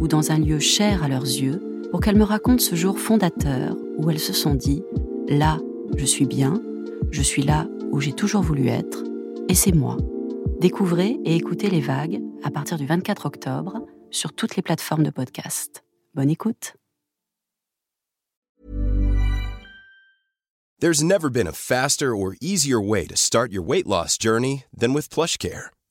ou dans un lieu cher à leurs yeux pour qu'elles me racontent ce jour fondateur où elles se sont dit ⁇ Là, je suis bien, je suis là où j'ai toujours voulu être, et c'est moi. Découvrez et écoutez les vagues à partir du 24 octobre sur toutes les plateformes de podcast. Bonne écoute. There's never been a faster or easier way to start your weight loss journey than with.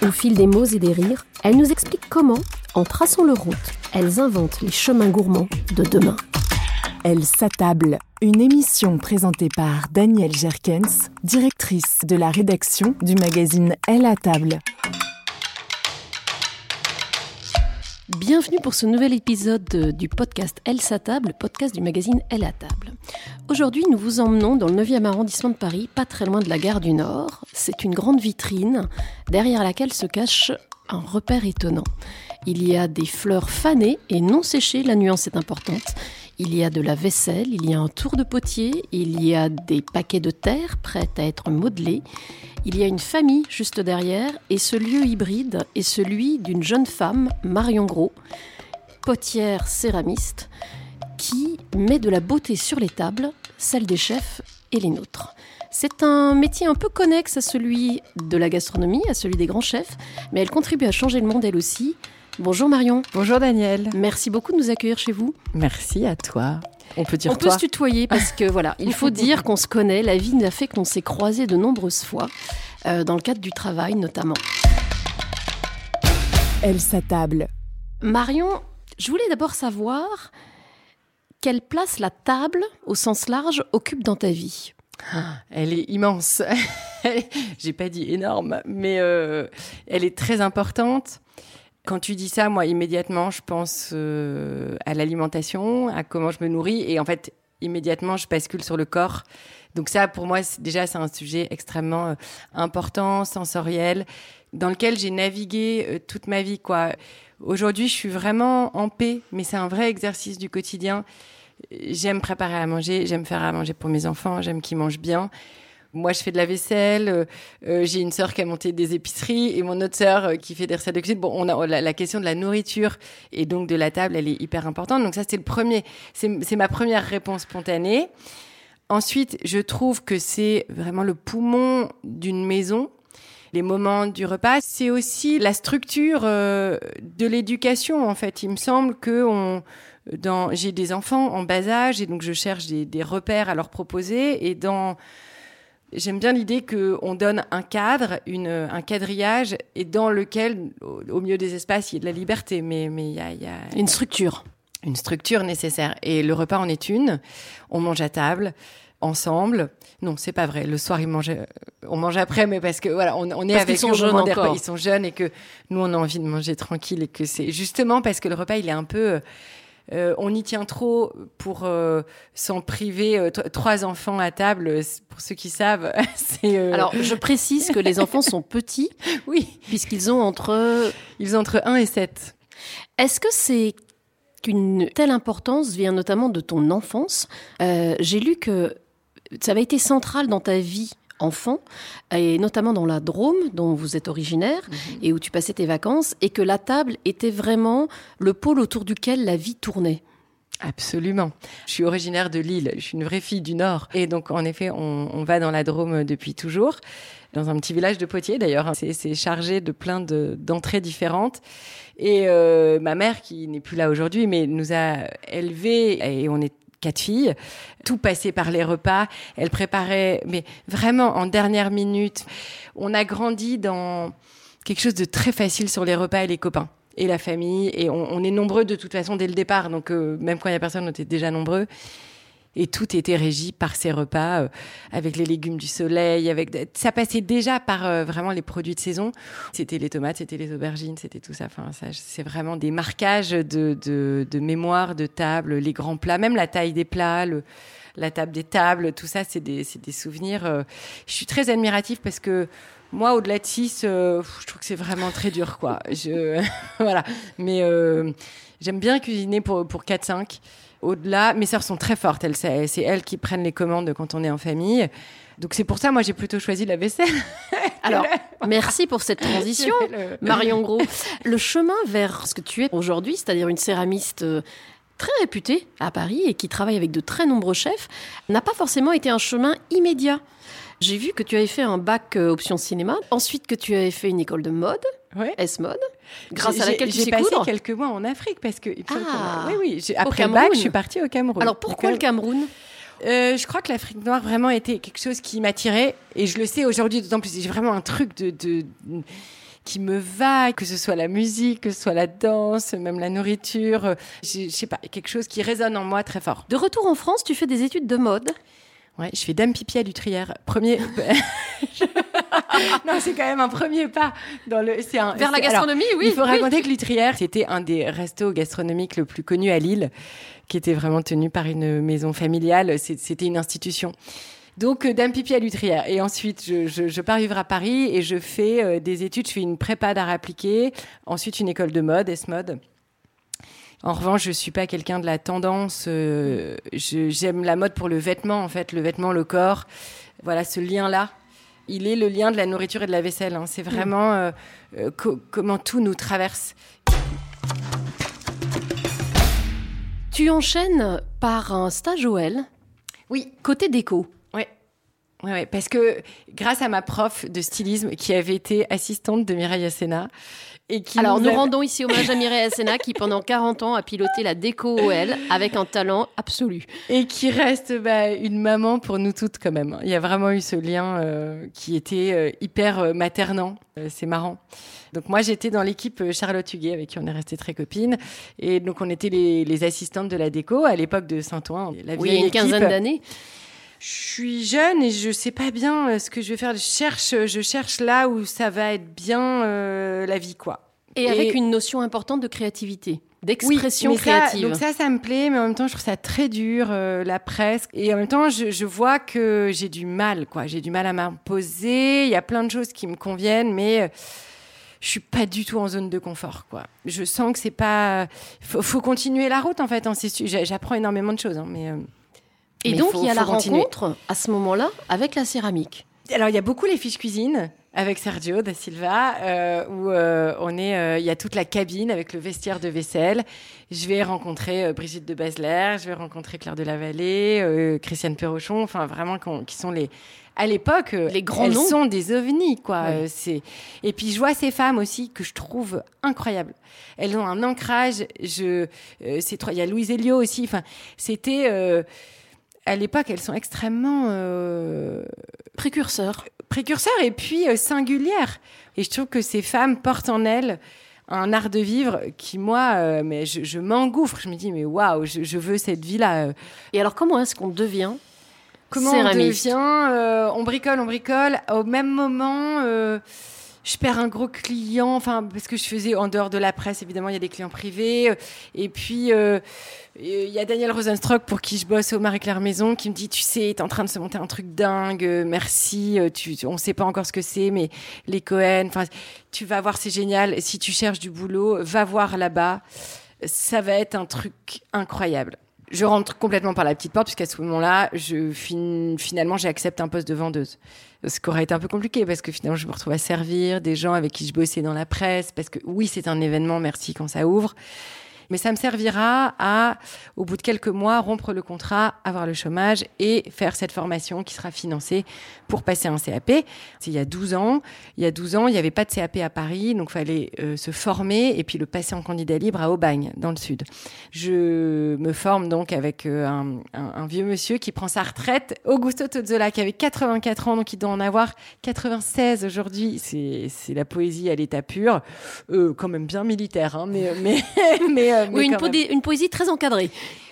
Au fil des mots et des rires, elles nous expliquent comment, en traçant leur route, elles inventent les chemins gourmands de demain. Elle s'attable. Une émission présentée par Danielle Jerkens, directrice de la rédaction du magazine Elle à table. Bienvenue pour ce nouvel épisode du podcast Elle s'attable, podcast du magazine Elle à table. Aujourd'hui, nous vous emmenons dans le 9e arrondissement de Paris, pas très loin de la gare du Nord. C'est une grande vitrine derrière laquelle se cache un repère étonnant. Il y a des fleurs fanées et non séchées, la nuance est importante. Il y a de la vaisselle, il y a un tour de potier, il y a des paquets de terre prêts à être modelés. Il y a une famille juste derrière et ce lieu hybride est celui d'une jeune femme, Marion Gros, potière céramiste, qui met de la beauté sur les tables, celles des chefs et les nôtres. C'est un métier un peu connexe à celui de la gastronomie, à celui des grands chefs, mais elle contribue à changer le monde elle aussi. Bonjour Marion. Bonjour Daniel. Merci beaucoup de nous accueillir chez vous. Merci à toi. On peut dire On peut se tutoyer parce que voilà, il faut dire qu'on se connaît. La vie nous a fait qu'on s'est croisés de nombreuses fois, euh, dans le cadre du travail notamment. Elle s'attable. Marion, je voulais d'abord savoir quelle place la table, au sens large, occupe dans ta vie. Elle est immense. J'ai pas dit énorme, mais euh, elle est très importante. Quand tu dis ça, moi, immédiatement, je pense euh, à l'alimentation, à comment je me nourris. Et en fait, immédiatement, je bascule sur le corps. Donc ça, pour moi, déjà, c'est un sujet extrêmement euh, important, sensoriel, dans lequel j'ai navigué euh, toute ma vie. quoi. Aujourd'hui, je suis vraiment en paix, mais c'est un vrai exercice du quotidien. J'aime préparer à manger, j'aime faire à manger pour mes enfants, j'aime qu'ils mangent bien. Moi, je fais de la vaisselle. euh, euh, j'ai une sœur qui a monté des épiceries et mon autre sœur euh, qui fait des recettes de cuisine. Bon, on a la, question de la nourriture et donc de la table, elle est hyper importante. Donc ça, c'est le premier. C'est ma première réponse spontanée. Ensuite, je trouve que c'est vraiment le poumon d'une maison. Les moments du repas, c'est aussi la structure euh, de l'éducation. En fait, il me semble que on, j'ai des enfants en bas âge et donc je cherche des, des repères à leur proposer. Et dans, j'aime bien l'idée qu'on donne un cadre, une, un quadrillage, et dans lequel, au, au milieu des espaces, il y a de la liberté. Mais mais il y a, y a Une structure. une structure nécessaire. Et le repas en est une. On mange à table, ensemble. Non, c'est pas vrai. Le soir, ils mangent, euh, on mange après, mais parce que voilà, on, on est Parce avec qu'ils sont jeunes encore. Ils sont jeunes et que nous, on a envie de manger tranquille et que c'est justement parce que le repas, il est un peu. Euh, on y tient trop pour euh, s'en priver. Euh, trois enfants à table, pour ceux qui savent, c'est. Alors, je précise que les enfants sont petits, oui, puisqu'ils ont entre. ils ont entre 1 et 7. Est-ce que c'est qu'une telle importance vient notamment de ton enfance? J'ai lu que ça avait été central dans ta vie enfant, et notamment dans la Drôme, dont vous êtes originaire, et où tu passais tes vacances, et que la table était vraiment le pôle autour duquel la vie tournait. Absolument. Je suis originaire de Lille. Je suis une vraie fille du Nord. Et donc, en effet, on, on va dans la Drôme depuis toujours, dans un petit village de Poitiers d'ailleurs. C'est c'est chargé de plein de- d'entrées différentes. Et euh, ma mère, qui n'est plus là aujourd'hui, mais nous a élevés, et on est quatre filles, tout passait par les repas. Elle préparait, mais vraiment en dernière minute. On a grandi dans quelque chose de très facile sur les repas et les copains et la famille. Et on, est nombreux de toute façon dès le départ. Donc, euh, même quand il y a personne, on était déjà nombreux. Et tout était régi par ces repas, euh, avec les légumes du soleil, avec ça passait déjà par euh, vraiment les produits de saison. C'était les tomates, c'était les aubergines, c'était tout ça. Enfin, c'est vraiment des marquages de, de, mémoire, de table, les grands plats, même la taille des plats, la table des tables, tout ça, c'est des, des souvenirs. euh. Je suis très admirative parce que moi, au-delà de 6, je trouve que c'est vraiment très dur, quoi. Je, voilà. Mais j'aime bien cuisiner pour, pour 4-5. Au-delà, mes sœurs sont très fortes. Elles, c'est c'est elles qui prennent les commandes quand on est en famille. Donc c'est pour ça, moi, j'ai plutôt choisi la vaisselle. Alors, merci pour cette transition. Marion Gros, le chemin vers ce que tu es aujourd'hui, c'est-à-dire une céramiste euh, très réputée à Paris et qui travaille avec de très nombreux chefs, n'a pas forcément été un chemin immédiat. J'ai vu que tu avais fait un bac euh, option cinéma, ensuite que tu avais fait une école de mode, Ouais. S-Mode, grâce à J'ai- laquelle j'ai passé coudre. quelques mois en Afrique parce que a- Ah. oui oui après le bac je suis partie au Cameroun. Alors pourquoi le Donc, Cameroun? euh, je crois que l'Afrique noire vraiment était quelque chose qui m'attirait et je le sais aujourd'hui d'autant plus j'ai vraiment un truc de, de qui me va que ce soit la musique que ce soit la danse même la nourriture euh, je sais pas quelque chose qui résonne en moi très fort De retour en France, tu fais des études de mode. Ouais, je fais dame pipi à Lutrière. Premier. non, c'est quand même un premier pas dans le. C'est un. Vers la alors, gastronomie, oui. il faut oui. raconter que Lutrière, c'était un des restos gastronomiques le plus connu à Lille, qui était vraiment tenu par une maison familiale. C'était une institution. Donc, euh, Dame Pipi à Lutrière. Et ensuite, je, je, je pars vivre à Paris et je fais euh, des études. Je fais une prépa d'art appliqué, ensuite une école de mode, S-mode. En revanche, je suis pas quelqu'un de la tendance. euh, J'aime la mode pour le vêtement, en fait, le vêtement, le corps. Voilà, ce lien-là. Il est le lien de la nourriture et de la vaisselle. hein. C'est vraiment euh, euh, co- comment tout nous traverse. Tu enchaînes par un stage OL, Oui, côté déco. Ouais. Parce que grâce à ma prof de stylisme qui avait été assistante de Mireille Asséna et qui Alors, nous rendons ici hommage à Mireille Asséna qui, pendant 40 ans, a piloté la déco OL avec un talent absolu. et qui reste bah, une maman pour nous toutes quand même. Il y a vraiment eu ce lien euh, qui était euh, hyper euh, maternant. C'est marrant. Donc moi j'étais dans l'équipe Charlotte Huguet avec qui on est resté très copines et donc on était les, les assistantes de la déco à l'époque de Saint-Ouen. La Oui, il y a une quinzaine d'années. Je suis jeune et je sais pas bien euh, ce que je vais faire. Je cherche, je cherche là où ça va être bien euh, la vie quoi. Et, avec une notion importante de créativité, d'expression ça- créative. donc ça, ça me plaît, mais en même temps, je trouve ça très dur, euh, la presse. Et en même temps, je, je vois que j'ai du mal, quoi. J'ai du mal à m'imposer. Il y a plein de choses qui me conviennent, mais euh, je suis pas du tout en zone de confort, quoi. Je sens que c'est pas. Faut, faut continuer la route, en fait. hein, J'apprends énormément de choses, hein, mais. Et mais donc, faut- il y a la continuer. rencontre, à ce moment-là, avec la céramique. Alors, il y a beaucoup les fiches cuisine avec Sergio da Silva, euh, où euh, on est, euh, il y a toute la cabine avec le vestiaire de vaisselle. Je vais rencontrer euh, Brigitte de Basler, je vais rencontrer Claire de la Vallée, euh, Christiane Perrochon, enfin vraiment qui sont les, à l'époque, Les grands elles noms. sont des ovnis, quoi. Oui. Euh, c'est et puis je vois ces femmes aussi que je trouve incroyables. Elles ont un ancrage. Je, euh, c'est trois- il y a Louise Elio aussi. Enfin, c'était euh, à l'époque, elles sont extrêmement euh, Précurseur. précurseurs et puis euh, singulières. Et je trouve que ces femmes portent en elles un art de vivre qui, moi, euh, mais je, m'engouffre. Je me dis, mais waouh, je, veux cette vie-là. Et alors, comment est-ce qu'on devient Comment on devient On bricole, on bricole. Au même moment, je perds un gros client, enfin parce que je faisais en dehors de la presse, évidemment, il y a des clients privés. Et puis il y a Daniel Rosenstruck pour qui je bosse au Marie-Claire Maison qui me dit tu sais t'es en train de se monter un truc dingue merci tu, on sait pas encore ce que c'est mais les Cohen enfin tu vas voir c'est génial si tu cherches du boulot va voir là-bas ça va être un truc incroyable je rentre complètement par la petite porte puisqu'à ce moment-là, je finalement j'accepte un poste de vendeuse. Ce qui aurait été un peu compliqué parce que finalement je me retrouve à servir des gens avec qui je bossais dans la presse parce que oui c'est un événement, merci quand ça ouvre, mais ça me servira à, au bout de quelques mois, rompre le contrat, avoir le chômage et faire cette formation qui sera financée pour passer un CAP. Il y a 12 ans, il y a 12 ans, il n'y avait pas de CAP à Paris, donc il fallait euh, se former et puis le passer en candidat libre à Aubagne, dans le sud. Je me forme donc avec euh, un, un, vieux monsieur qui prend sa retraite, Augusto Tozzola, qui avait 84 ans, donc il doit en avoir 96 aujourd'hui. C'est la poésie à l'état pur, euh, quand même bien militaire, hein, mais, mais, mais euh, oui, une, poésie très encadrée.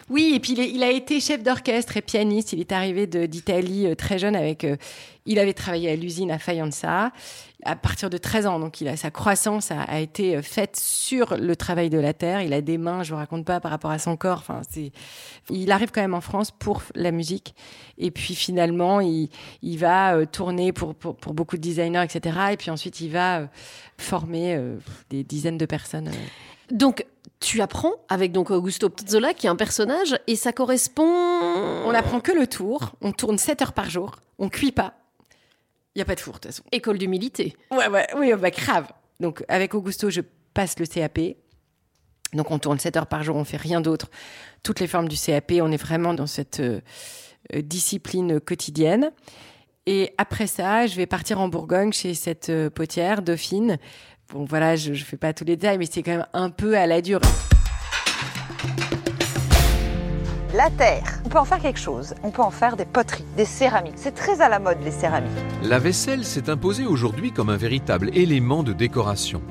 Oui, et puis il, a été chef d'orchestre et pianiste. Il est arrivé d'Italie euh, très jeune avec. Euh, il avait travaillé à l'usine à Faenza à partir de 13 ans. Donc, il a, sa croissance a, été faite sur le travail de la terre. Il a des mains, je vous raconte pas, par rapport à son corps. Enfin, c'est, il arrive quand même en France pour la musique. Et puis, finalement, il, il va tourner pour, pour, pour, beaucoup de designers, etc. Et puis ensuite, il va former des dizaines de personnes. Donc, tu apprends avec donc Augusto Pizzola qui est un personnage et ça correspond. On apprend que le tour, on tourne 7 heures par jour, on cuit pas. Il y a pas de four de toute façon. École d'humilité. Ouais ouais, oui, bah grave. Donc avec Augusto, je passe le CAP. Donc on tourne 7 heures par jour, on fait rien d'autre. Toutes les formes du CAP, on est vraiment dans cette euh, euh, discipline quotidienne. Et après ça, je vais partir en Bourgogne chez cette euh, potière, Dauphine, Bon, voilà, je ne fais pas tous les détails, mais c'est quand même un peu à la dure. La terre, on peut en faire quelque chose. On peut en faire des poteries, des céramiques. C'est très à la mode, les céramiques. La vaisselle s'est imposée aujourd'hui comme un véritable élément de décoration.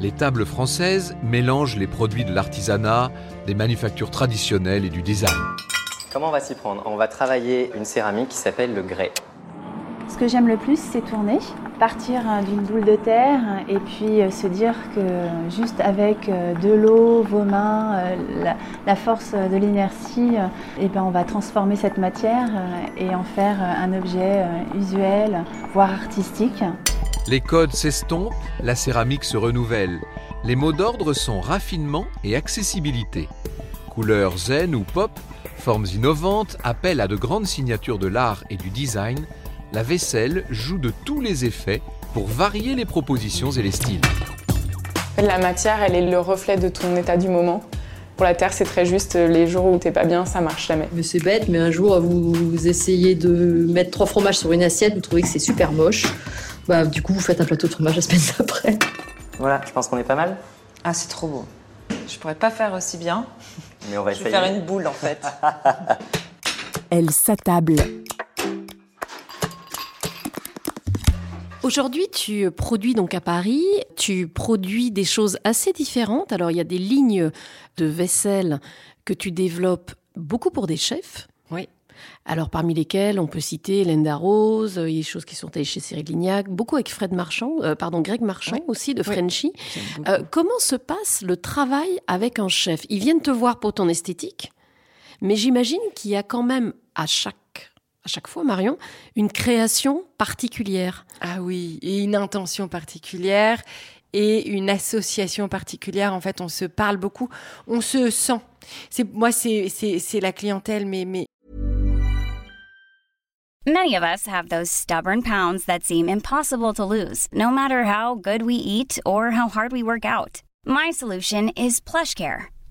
Les tables françaises mélangent les produits de l'artisanat, des manufactures traditionnelles et du design. Comment on va s'y prendre? On va travailler une céramique qui s'appelle le grès. Ce que j'aime le plus, c'est tourner, partir hein, d'une boule de terre et puis euh, se dire que juste avec euh, de l'eau, vos mains, euh, la, force de l'inertie, eh ben on va transformer cette matière et en faire un objet usuel, voire artistique. Les codes s'estompent, la céramique se renouvelle. Les mots d'ordre sont raffinement et accessibilité. Couleurs zen ou pop, formes innovantes, appellent à de grandes signatures de l'art et du design la vaisselle joue de tous les effets pour varier les propositions et les styles. La matière, elle est le reflet de ton état du moment. Pour la terre, c'est très juste. Les jours où t'es pas bien, ça marche jamais. Mais c'est bête, mais un jour, vous essayez de mettre trois fromages sur une assiette, vous trouvez que c'est super moche. Bah, du coup, vous faites un plateau de fromage la semaine d'après. Voilà, je pense qu'on est pas mal. Ah, c'est trop beau. Je pourrais pas faire aussi bien. Mais on va je vais faire une boule en fait. Elle s'attable. Aujourd'hui, tu produis donc à Paris, tu produis des choses assez différentes. Alors, il y a des lignes de vaisselle que tu développes beaucoup pour des chefs. Oui. Alors, parmi lesquels on peut citer Lenda Rose, il y a des choses qui sont allées chez Cyril Lignac, beaucoup avec Fred Marchand, euh, pardon, Greg Marchand aussi, de Frenchy. Euh, comment se passe le travail avec un chef? Ils viennent te voir pour ton esthétique, mais j'imagine qu'il y a quand même à chaque à chaque fois, Marion, une création particulière. Ah oui, et une intention particulière et une association particulière. En fait, on se parle beaucoup, on se sent. C'est moi, c'est c'est la clientèle, mais mais. Many of us have those stubborn pounds that seem impossible to lose, no matter how good we eat or how hard we work out. My solution is PlushCare.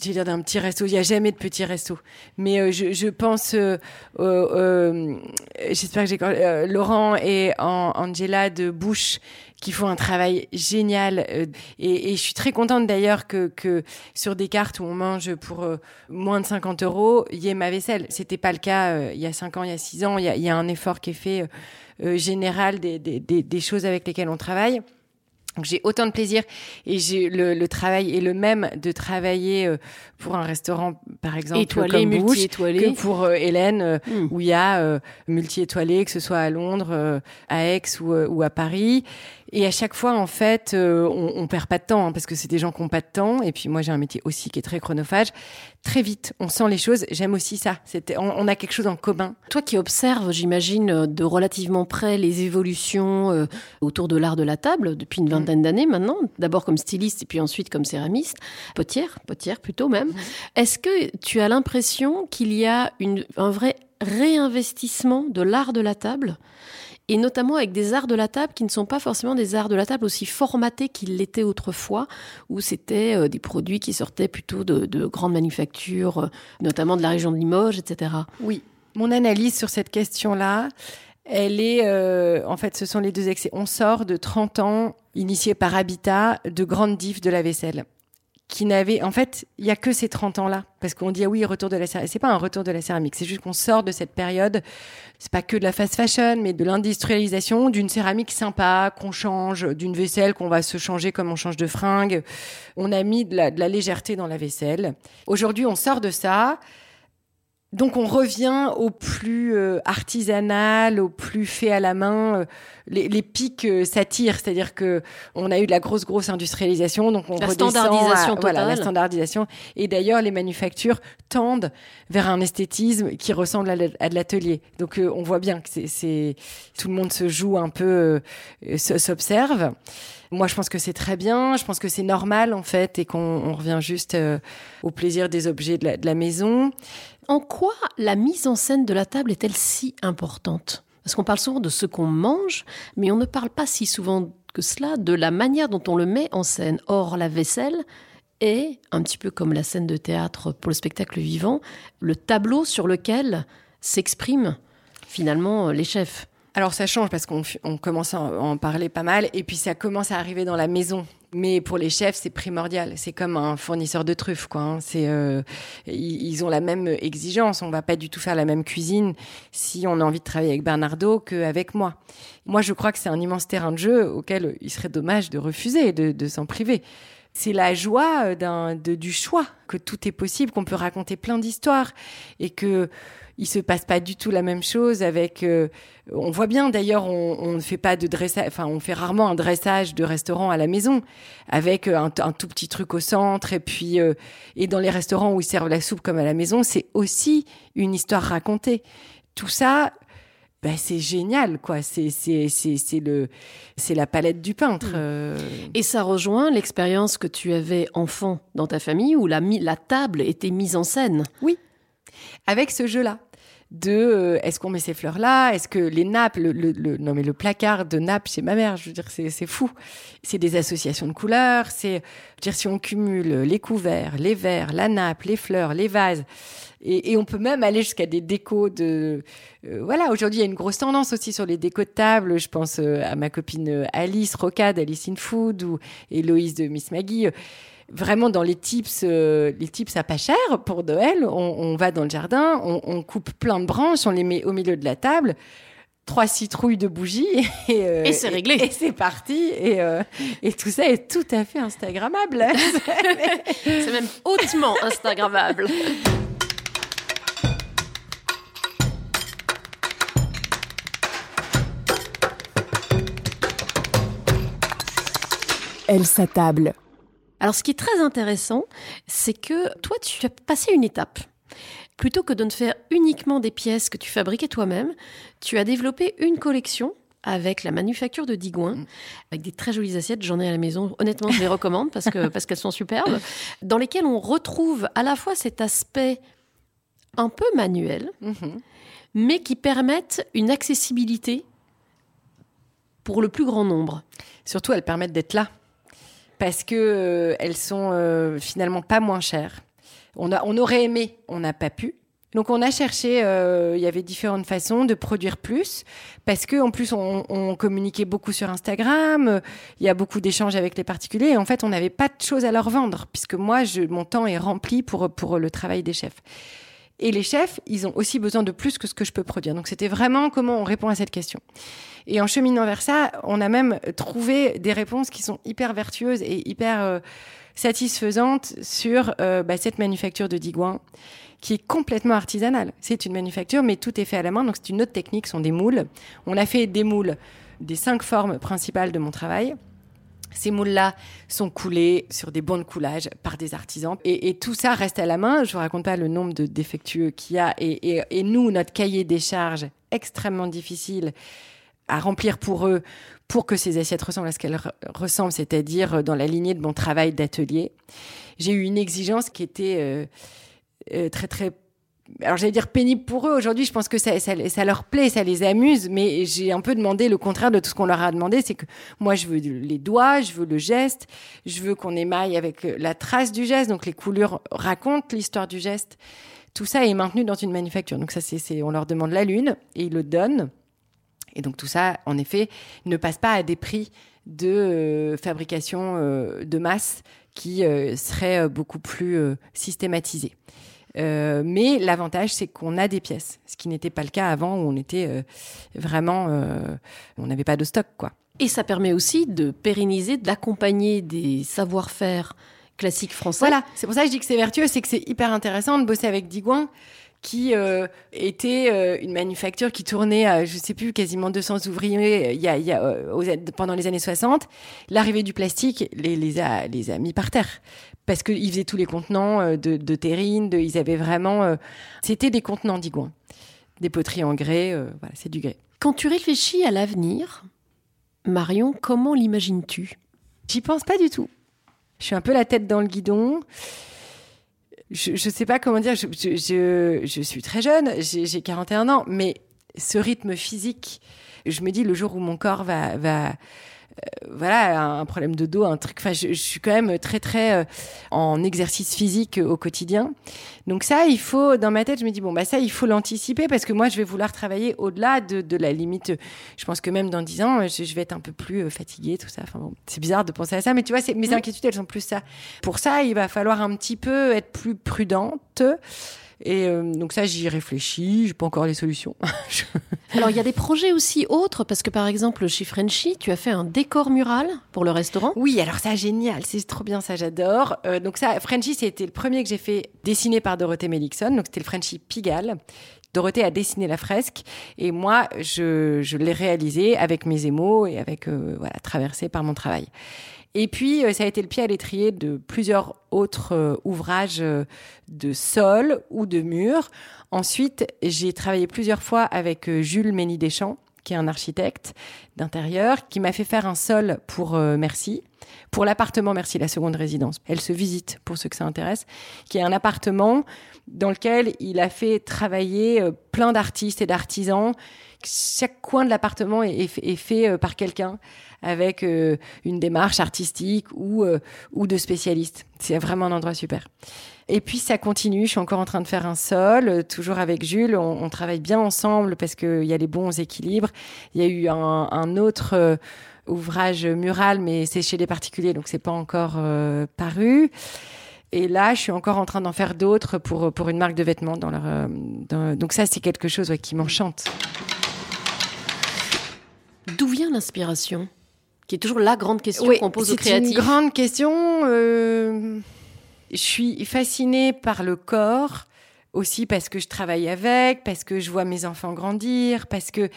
j'ai dire d'un petit resto. Il n'y a jamais de petit resto. Mais euh, je, je, pense, euh, euh, j'espère que j'ai Laurent et Angela de Bouche qui font un travail génial. Et, et, je suis très contente d'ailleurs que, que sur des cartes où on mange pour moins de 50 euros, il y ait ma vaisselle. C'était pas le cas il y a 5 ans, il y a 6 ans. Il y a, il y a un effort qui est fait général des, des, des choses avec lesquelles on travaille. Donc j'ai autant de plaisir et j'ai le, le, travail est le même de travailler euh, pour un restaurant par exemple étoilé, comme que pour euh, Hélène euh, hmm. où il y a multi étoilé que ce soit à Londres, à Aix ou, ou à Paris et à chaque fois, en fait, euh, on, on perd pas de temps hein, parce que c'est des gens qui ont pas de temps. Et puis moi, j'ai un métier aussi qui est très chronophage. Très vite, on sent les choses. J'aime aussi ça. C'était, on, on, a quelque chose en commun. Toi qui observes, j'imagine, de relativement près les évolutions euh, autour de l'art de la table depuis une vingtaine d'années maintenant. D'abord comme styliste et puis ensuite comme céramiste, potière, potière plutôt même. Est-ce que tu as l'impression qu'il y a une, un vrai réinvestissement de l'art de la table? Et notamment avec des arts de la table qui ne sont pas forcément des arts de la table aussi formatés qu'ils l'étaient autrefois, où c'était euh, des produits qui sortaient plutôt de, de grandes manufactures, euh, notamment de la région de Limoges, etc. Oui, mon analyse sur cette question-là, elle est, euh, en fait, ce sont les deux excès. On sort de 30 ans initiés par Habitat de grandes diffs de la vaisselle qui n'avait en fait il y a que ces 30 ans là parce qu'on dit ah oui retour de la céramique. C'est pas un retour de la céramique. C'est juste qu'on sort de cette période. C'est pas que de la fast fashion mais de l'industrialisation d'une céramique sympa qu'on change d'une vaisselle qu'on va se changer comme on change de fringue on a mis de la, de la légèreté dans la vaisselle. Aujourd'hui on sort de ça donc on revient au plus euh, artisanal, au plus fait à la main. Euh, les, les, pics euh, s'attirent, c'est-à-dire que on a eu de la grosse grosse industrialisation, donc on la standardisation à, voilà la standardisation. Et d'ailleurs les manufactures tendent vers un esthétisme qui ressemble à, de l'atelier. Donc on voit bien que c'est tout le monde se joue un peu, s'observe. Moi, je pense que c'est très bien. Je pense que c'est normal en fait et qu'on revient juste au plaisir des objets de la, de la maison. En quoi la mise en scène de la table est-elle si importante? Parce qu'on parle souvent de ce qu'on mange, mais on ne parle pas si souvent que cela de la manière dont on le met en scène. Or, la vaisselle est, un petit peu comme la scène de théâtre pour le spectacle vivant, le tableau sur lequel s'expriment finalement les chefs. Alors ça change parce qu'on commence à en parler pas mal et puis ça commence à arriver dans la maison. Mais pour les chefs, c'est primordial. C'est comme un fournisseur de truffes, quoi. Hein. C'est, euh, ils ont la même exigence. On va pas du tout faire la même cuisine si on a envie de travailler avec Bernardo qu'avec moi. Moi, je crois que c'est un immense terrain de jeu auquel il serait dommage de refuser, de, de s'en priver c'est la joie d'un, de, du choix, que tout est possible, qu'on peut raconter plein d'histoires et que il se passe pas du tout la même chose avec. Euh, on voit bien d'ailleurs, on ne fait pas de dressage, enfin on fait rarement un dressage de restaurant à la maison avec euh, un, un tout petit truc au centre et puis euh, et dans les restaurants où ils servent la soupe comme à la maison, c'est aussi une histoire racontée. Tout ça, ben c'est génial, quoi. C'est c'est c'est c'est le c'est la palette du peintre. Euh. Et ça rejoint l'expérience que tu avais enfant dans ta famille où la la table était mise en scène. Oui, avec ce jeu-là de euh, est-ce qu'on met ces fleurs là est-ce que les nappes le, le, non mais le placard de nappes chez ma mère je veux dire c'est fou. C'est des associations de couleurs c'est dire si on cumule les couverts les verres la nappe les fleurs les vases et, et on peut même aller jusqu'à des décos de euh, voilà aujourd'hui il y a une grosse tendance aussi sur les décos de table. Je pense euh, à ma copine Alice Rocade Alice in Food ou Héloïse de Miss Maggie vraiment dans les tips, euh, les tips à pas cher pour Noël. On, on va dans le jardin, on, on, coupe plein de branches, on les met au milieu de la table. Trois citrouilles de bougies et, euh, et c'est réglé. Et, c'est parti. Et, euh, et tout ça est tout à fait Instagrammable. c'est même hautement Instagrammable. Elle s'attable alors ce qui est très intéressant, c'est que toi, tu as passé une étape. Plutôt que de ne faire uniquement des pièces que tu fabriquais toi-même, tu as développé une collection avec la manufacture de Digouin, avec des très jolies assiettes. J'en ai à la maison. Honnêtement, je les recommande parce que parce qu'elles sont superbes. Dans lesquelles on retrouve à la fois cet aspect un peu manuel, mhm. mais qui permettent une accessibilité pour le plus grand nombre. Surtout, elles permettent d'être là parce que euh, elles sont euh, finalement pas moins chères. On, a, on aurait aimé, on n'a pas pu. Donc on a cherché, euh, il y avait différentes façons de produire plus, parce que en plus on, communiquait beaucoup sur Instagram, il y a beaucoup d'échanges avec les particuliers, et en fait on n'avait pas de choses à leur vendre, puisque moi je, mon temps est rempli pour, pour le travail des chefs. Et les chefs, ils ont aussi besoin de plus que ce que je peux produire. Donc c'était vraiment comment on répond à cette question. Et en cheminant vers ça, on a même trouvé des réponses qui sont hyper vertueuses et hyper euh, satisfaisantes sur euh, bah, cette manufacture de Digoin qui est complètement artisanale. C'est une manufacture, mais tout est fait à la main. Donc c'est une autre technique, sont des moules. On a fait des moules des cinq formes principales de mon travail. Ces moules-là sont coulés sur des bons de coulage par des artisans. Et, tout ça reste à la main. Je vous raconte pas le nombre de défectueux qu'il y a. Et, nous, notre cahier des charges extrêmement difficile à remplir pour eux, pour que ces assiettes ressemblent à ce qu'elles ressemblent, c'est-à-dire dans la lignée de mon travail d'atelier. J'ai eu une exigence qui était euh, euh, très très alors j'allais dire pénible pour eux. Aujourd'hui, je pense que ça, ça, leur plaît, ça les amuse, mais j'ai un peu demandé le contraire de tout ce qu'on leur a demandé. C'est que moi, je veux les doigts, je veux le geste, je veux qu'on émaille avec la trace du geste. Donc les couleurs racontent l'histoire du geste. Tout ça est maintenu dans une manufacture. Donc ça, c'est, on leur demande la lune et ils le donnent. Et donc tout ça, en effet, ne passe pas à des prix de euh, fabrication euh, de masse qui euh, seraient beaucoup plus euh, systématisés. Euh, mais l'avantage, c'est qu'on a des pièces, ce qui n'était pas le cas avant où on était euh, vraiment, euh, on n'avait pas de stock, quoi. Et ça permet aussi de pérenniser, d'accompagner des savoir-faire classiques français. Voilà, c'est pour ça que je dis que c'est vertueux, c'est que c'est hyper intéressant de bosser avec Digouin qui euh, était euh, une manufacture qui tournait à, je sais plus, quasiment 200 ouvriers il y a, il y a, aux, pendant les années 60. L'arrivée du plastique les, les, a, les a mis par terre. Parce qu'ils faisaient tous les contenants euh, de, de terrine, de, ils avaient vraiment... C'était des contenants d'Igouin. Des poteries en grès, voilà, c'est du grès. Quand tu réfléchis à l'avenir, Marion, comment l'imagines-tu? J'y pense pas du tout. Je suis un peu la tête dans le guidon je ne sais pas comment dire, je, je, je, je suis très jeune, j'ai 41 ans, mais ce rythme physique, je me dis le jour où mon corps va, va euh, voilà, un problème de dos, un truc. Enfin, je, je suis quand même très très euh, en exercice physique au quotidien. Donc ça, il faut dans ma tête, je me dis bon bah ça, il faut l'anticiper parce que moi, je vais vouloir travailler au-delà de, de la limite. Je pense que même dans 10 ans, je, je vais être un peu plus euh, fatiguée, tout ça. Enfin bon, c'est bizarre de penser à ça, mais tu vois, mes inquiétudes, elles sont plus ça. Pour ça, il va falloir un petit peu être plus prudente. Et euh, donc ça, j'y réfléchis, j'ai pas encore les solutions. Alors il y a des projets aussi autres, parce que par exemple chez Frenchy, tu as fait un décor mural pour le restaurant. Oui, alors ça, génial, c'est trop bien, ça j'adore. Euh, donc ça, Frenchy, c'était le premier que j'ai fait dessiné par Dorothée Melikson, donc c'était le Frenchy Pigalle. Dorothée a dessiné la fresque et moi, je, je l'ai réalisé avec mes émaux et avec, euh, voilà, traversé par mon travail. Et puis, ça a été le pied à l'étrier de plusieurs autres euh, ouvrages de sol ou de mur. Ensuite, j'ai travaillé plusieurs fois avec Jules Mény Deschamps, qui est un architecte d'intérieur, qui m'a fait faire un sol pour euh, Merci, pour l'appartement Merci, la seconde résidence. Elle se visite, pour ceux que ça intéresse, qui est un appartement dans lequel il a fait travailler euh, plein d'artistes et d'artisans. Chaque coin de l'appartement est, fait par quelqu'un avec euh, une démarche artistique ou, euh, ou de spécialiste. C'est vraiment un endroit super. Et puis ça continue, je suis encore en train de faire un sol, euh, toujours avec Jules, on, on travaille bien ensemble parce qu'il y a les bons équilibres. Il y a eu un, un autre euh, ouvrage mural, mais c'est chez les particuliers, donc c'est pas encore euh, paru. Et là, je suis encore en train d'en faire d'autres pour, pour une marque de vêtements. Dans leur, dans, donc ça, c'est quelque chose ouais, qui m'enchante. D'où vient l'inspiration? Qui est toujours la grande question oui, qu'on pose aux créatifs. C'est une grande question. Euh, je suis fascinée par le corps aussi parce que je travaille avec, parce que je vois mes enfants grandir, parce que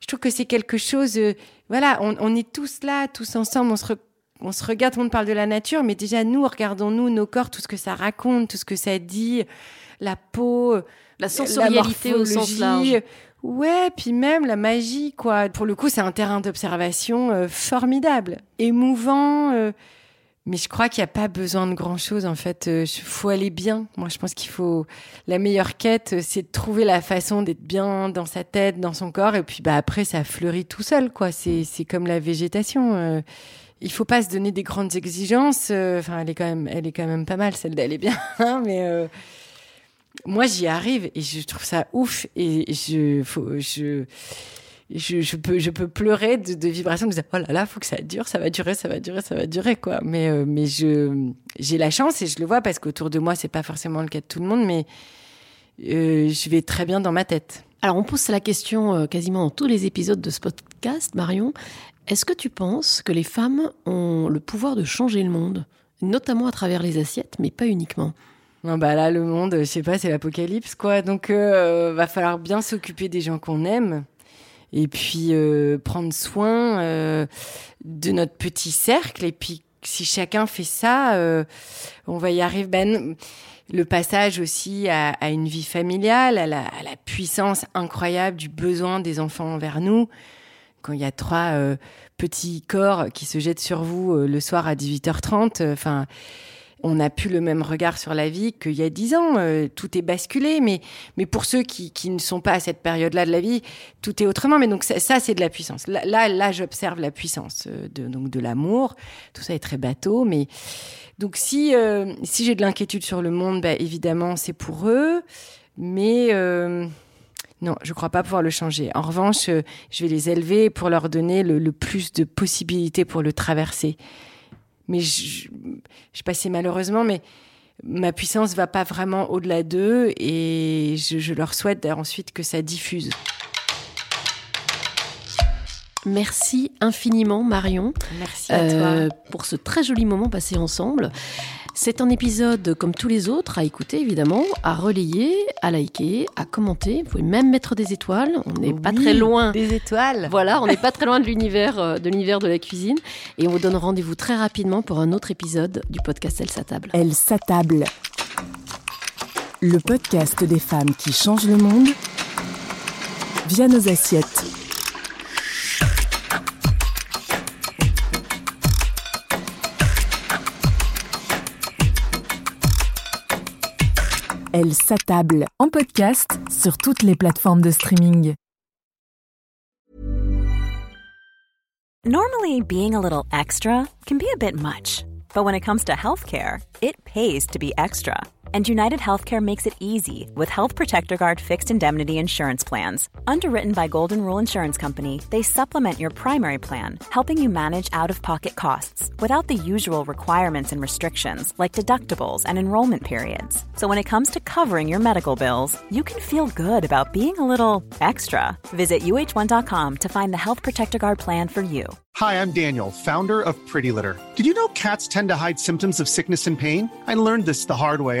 je trouve que c'est quelque chose. Euh, voilà, on, on, est tous là, tous ensemble, on se, re, on se regarde, on parle de la nature, mais déjà nous, regardons-nous nos corps, tout ce que ça raconte, tout ce que ça dit, la peau, la sensorialité la au sens large. Ouais, puis même la magie, quoi. Pour le coup, c'est un terrain d'observation euh, formidable, émouvant. Euh, mais je crois qu'il n'y a pas besoin de grand chose, en fait. Il euh, faut aller bien. Moi, je pense qu'il faut. La meilleure quête, c'est de trouver la façon d'être bien dans sa tête, dans son corps. Et puis, bah, après, ça fleurit tout seul, quoi. C'est comme la végétation. il faut pas se donner des grandes exigences. euh, Enfin, elle est quand même, elle est quand même pas mal. Celle d'elle est bien, hein, mais euh, moi j'y arrive et je trouve ça ouf et je, faut, je, je, je peux, je peux pleurer de, de vibrations de dire oh là là, faut que ça dure, ça va durer, ça va durer, ça va durer quoi. Mais euh, mais je, j'ai la chance et je le vois parce qu'autour de moi c'est pas forcément le cas de tout le monde, mais euh, je vais très bien dans ma tête. Alors on pose la question euh, quasiment dans tous les épisodes de ce podcast, Marion. Est-ce que tu penses que les femmes ont le pouvoir de changer le monde, notamment à travers les assiettes, mais pas uniquement? Non, bah là, le monde, je sais pas, c'est l'apocalypse, quoi. Donc, euh, va falloir bien s'occuper des gens qu'on aime. Et puis, euh, prendre soin euh, de notre petit cercle. Et puis, si chacun fait ça, euh, on va y arriver. Ben, le passage aussi à, à une vie familiale, à la, à la puissance incroyable du besoin des enfants envers nous. Quand il y a trois euh, petits corps qui se jettent sur vous euh, le soir à 18h30, enfin, on n'a plus le même regard sur la vie qu'il y a dix ans. Euh, tout est basculé, mais mais pour ceux qui, qui ne sont pas à cette période-là de la vie, tout est autrement. Mais donc ça, c'est de la puissance. Là, là, là, j'observe la puissance euh, de de l'amour. Tout ça est très bateau, mais donc si euh, si j'ai de l'inquiétude sur le monde, bah, évidemment c'est pour eux, mais non, je crois pas pouvoir le changer. En revanche, je vais les élever pour leur donner le, le plus de possibilités pour le traverser. Mais je, je sais pas si malheureusement, mais ma puissance va pas vraiment au-delà d'eux et je, je leur souhaite d'ailleurs ensuite que ça diffuse. Merci infiniment, Marion. Merci à toi. Pour ce très joli moment passé ensemble. C'est un épisode comme tous les autres à écouter, évidemment, à relayer, à liker, à commenter. Vous pouvez même mettre des étoiles. On n'est pas très loin. Des étoiles. Voilà, on n'est pas très loin de l'univers euh, de l'univers de la cuisine. Et on vous donne rendez-vous très rapidement pour un autre épisode du podcast Elle s'attable. Elle s'attable. Le podcast des femmes qui changent le monde via nos assiettes. Elle s'attable en podcast sur toutes les plateformes de streaming. Normally, being a little extra can be a bit much, but when it comes to healthcare, it pays to be extra. And United Healthcare makes it easy with Health Protector Guard fixed indemnity insurance plans. Underwritten by Golden Rule Insurance Company, they supplement your primary plan, helping you manage out of pocket costs without the usual requirements and restrictions like deductibles and enrollment periods. So when it comes to covering your medical bills, you can feel good about being a little extra. Visit uh1.com to find the Health Protector Guard plan for you. Hi, I'm Daniel, founder of Pretty Litter. Did you know cats tend to hide symptoms of sickness and pain? I learned this the hard way